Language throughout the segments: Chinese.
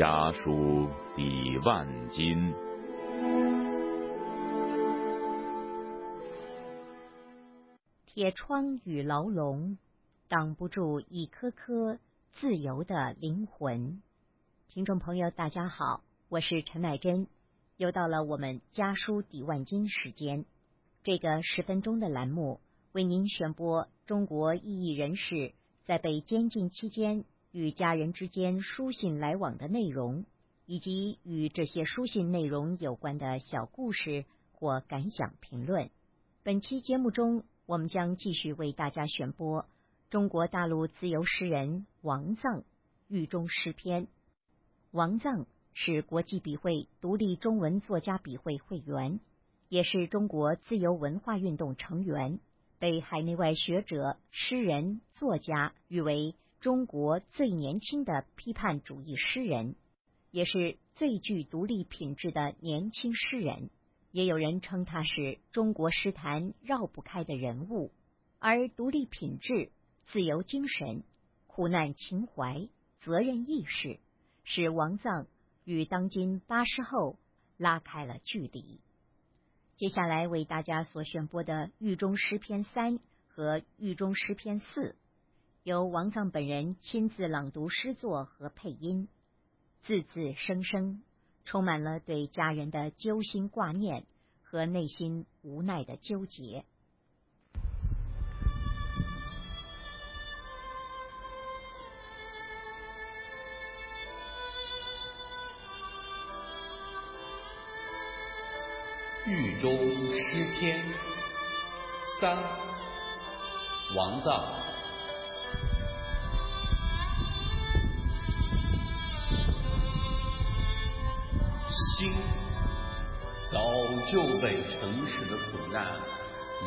家书抵万金。铁窗与牢笼，挡不住一颗颗自由的灵魂。听众朋友，大家好，我是陈乃真，又到了我们家书抵万金时间。这个十分钟的栏目，为您选播中国异议人士在被监禁期间。与家人之间书信来往的内容，以及与这些书信内容有关的小故事或感想评论。本期节目中，我们将继续为大家选播中国大陆自由诗人王藏狱中诗篇。王藏是国际笔会独立中文作家笔会会员，也是中国自由文化运动成员，被海内外学者、诗人、作家誉为。中国最年轻的批判主义诗人，也是最具独立品质的年轻诗人。也有人称他是中国诗坛绕不开的人物。而独立品质、自由精神、苦难情怀、责任意识，使王臧与当今八十后拉开了距离。接下来为大家所选播的《狱中诗篇三》和《狱中诗篇四》。由王臧本人亲自朗读诗作和配音，字字声声充满了对家人的揪心挂念和内心无奈的纠结。狱中诗篇三，王臧。早就被城市的苦难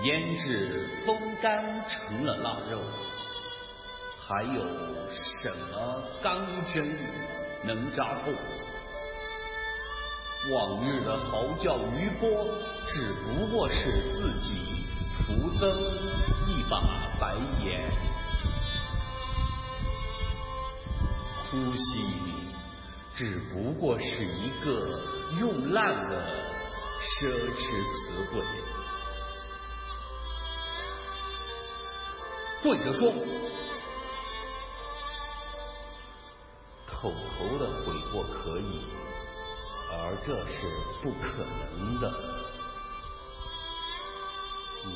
腌制风干成了腊肉，还有什么钢针能扎破？往日的嚎叫余波，只不过是自己徒增一把白眼，呼吸。只不过是一个用烂的奢侈词汇。跪着说，口头的悔过可以，而这是不可能的。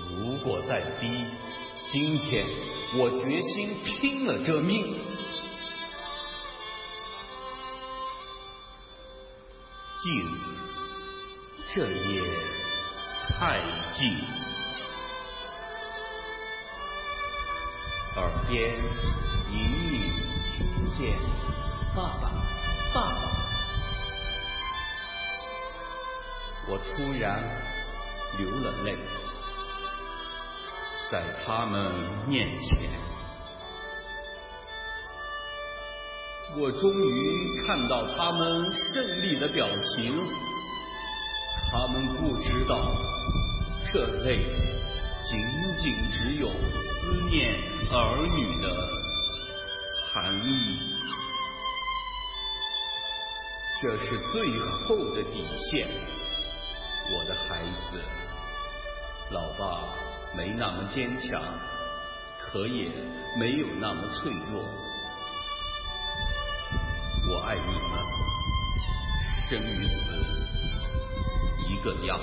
如果再逼，今天我决心拼了这命。静，这夜太静，耳边隐隐听见爸爸，爸爸。我突然流了泪，在他们面前。我终于看到他们胜利的表情，他们不知道，这泪仅仅只有思念儿女的含义。这是最后的底线，我的孩子，老爸没那么坚强，可也没有那么脆弱。我爱你们，生与死怎样。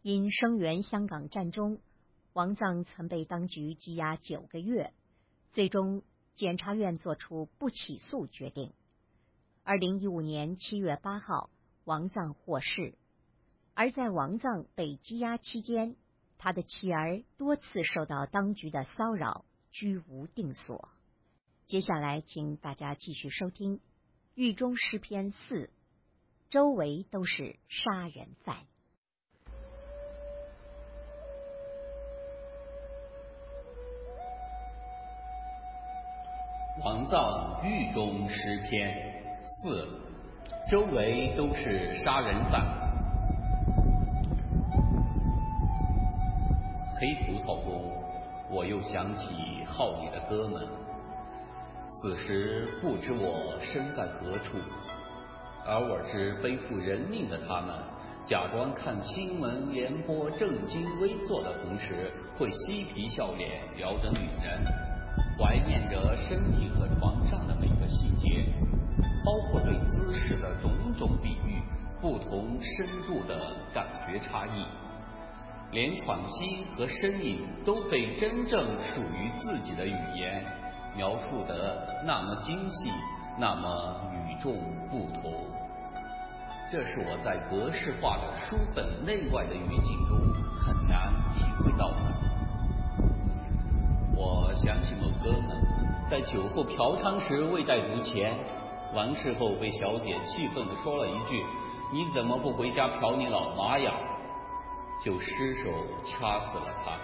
因声援香港战中，王藏曾被当局羁押九个月，最终检察院作出不起诉决定。二零一五年七月八号，王藏获释。而在王藏被羁押期间，他的妻儿多次受到当局的骚扰，居无定所。接下来，请大家继续收听《狱中诗篇四》，周围都是杀人犯。王臧狱中诗篇四，周围都是杀人犯。黑葡萄中我又想起号里的哥们。此时不知我身在何处，而我知背负人命的他们，假装看新闻联播正襟危坐的同时，会嬉皮笑脸聊着女人，怀念着身体和床上的每个细节，包括对姿势的种种比喻，不同深度的感觉差异，连喘息和呻吟都被真正属于自己的语言。描述的那么精细，那么与众不同，这是我在格式化的书本内外的语境中很难体会到的。我想起某哥们在酒后嫖娼时未带足钱，完事后被小姐气愤地说了一句：“你怎么不回家嫖你老妈呀？”就失手掐死了他。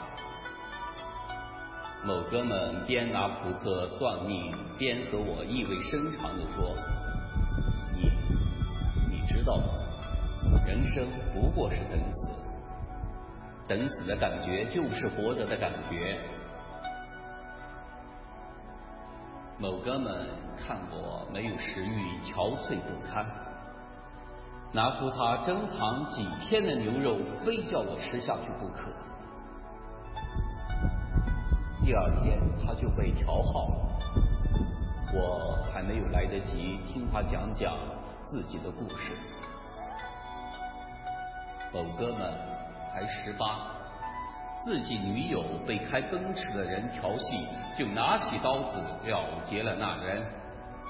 某哥们边拿扑克算命，边和我意味深长地说：“你，你知道吗？人生不过是等死，等死的感觉就是活着的感觉。”某哥们看我没有食欲，憔悴不堪，拿出他珍藏几天的牛肉，非叫我吃下去不可。第二天他就被调号了，我还没有来得及听他讲讲自己的故事。某哥们才十八，自己女友被开奔驰的人调戏，就拿起刀子了结了那人。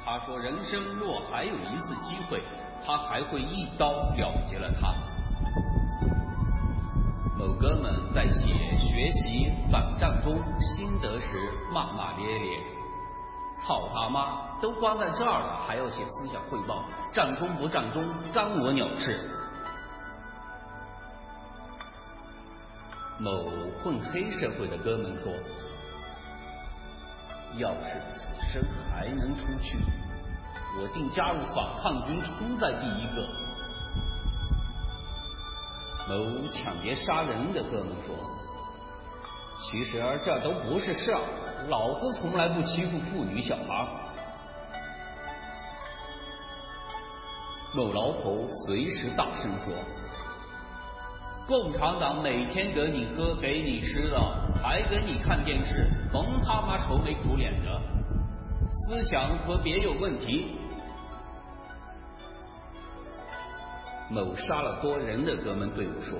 他说：“人生若还有一次机会，他还会一刀了结了他。”有哥们在写学习反战中心得时骂骂咧咧：“操他妈，都关在这儿了，还要写思想汇报？战中不战中，干我鸟事！”某混黑社会的哥们说：“要是此生还能出去，我定加入反抗军，冲在第一个。”某抢劫杀人的哥们说：“其实这都不是事儿，老子从来不欺负妇女小孩。”某老头随时大声说：“共产党每天给你喝，给你吃的，还给你看电视，甭他妈愁眉苦脸的，思想可别有问题。”某杀了多人的哥们对我说：“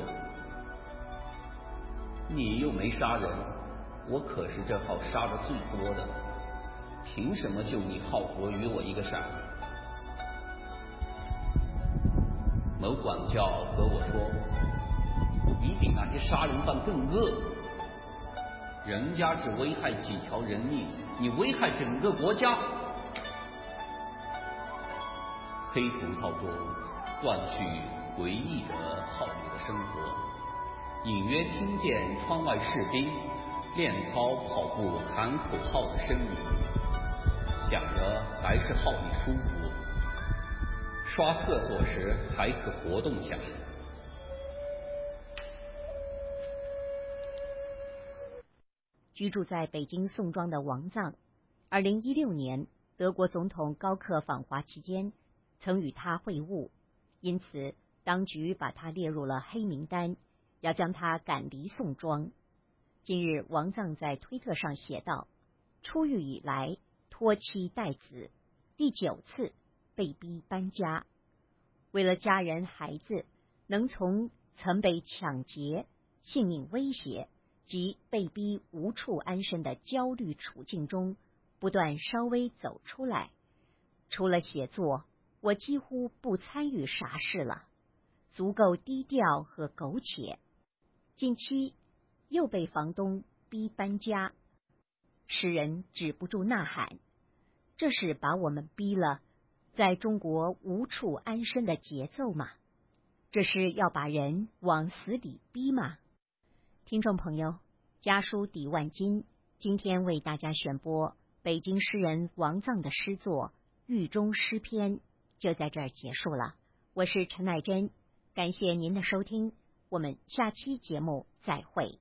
你又没杀人，我可是这号杀的最多的，凭什么就你好活与我一个闪？”某管教和我说：“你比那些杀人犯更恶，人家只危害几条人命，你危害整个国家。”黑葡萄中。断续回忆着号里的生活，隐约听见窗外士兵练操跑步喊口号的声音，想着还是号里舒服，刷厕所时还可活动下。居住在北京宋庄的王藏，二零一六年德国总统高克访华期间，曾与他会晤。因此，当局把他列入了黑名单，要将他赶离宋庄。近日，王藏在推特上写道：“出狱以来，拖妻带子，第九次被逼搬家。为了家人孩子能从曾被抢劫、性命威胁及被逼无处安身的焦虑处境中，不断稍微走出来，除了写作。”我几乎不参与啥事了，足够低调和苟且。近期又被房东逼搬家，使人止不住呐喊：这是把我们逼了，在中国无处安身的节奏吗？这是要把人往死里逼吗？听众朋友，家书抵万金，今天为大家选播北京诗人王藏的诗作《狱中诗篇》。就在这儿结束了。我是陈爱珍，感谢您的收听，我们下期节目再会。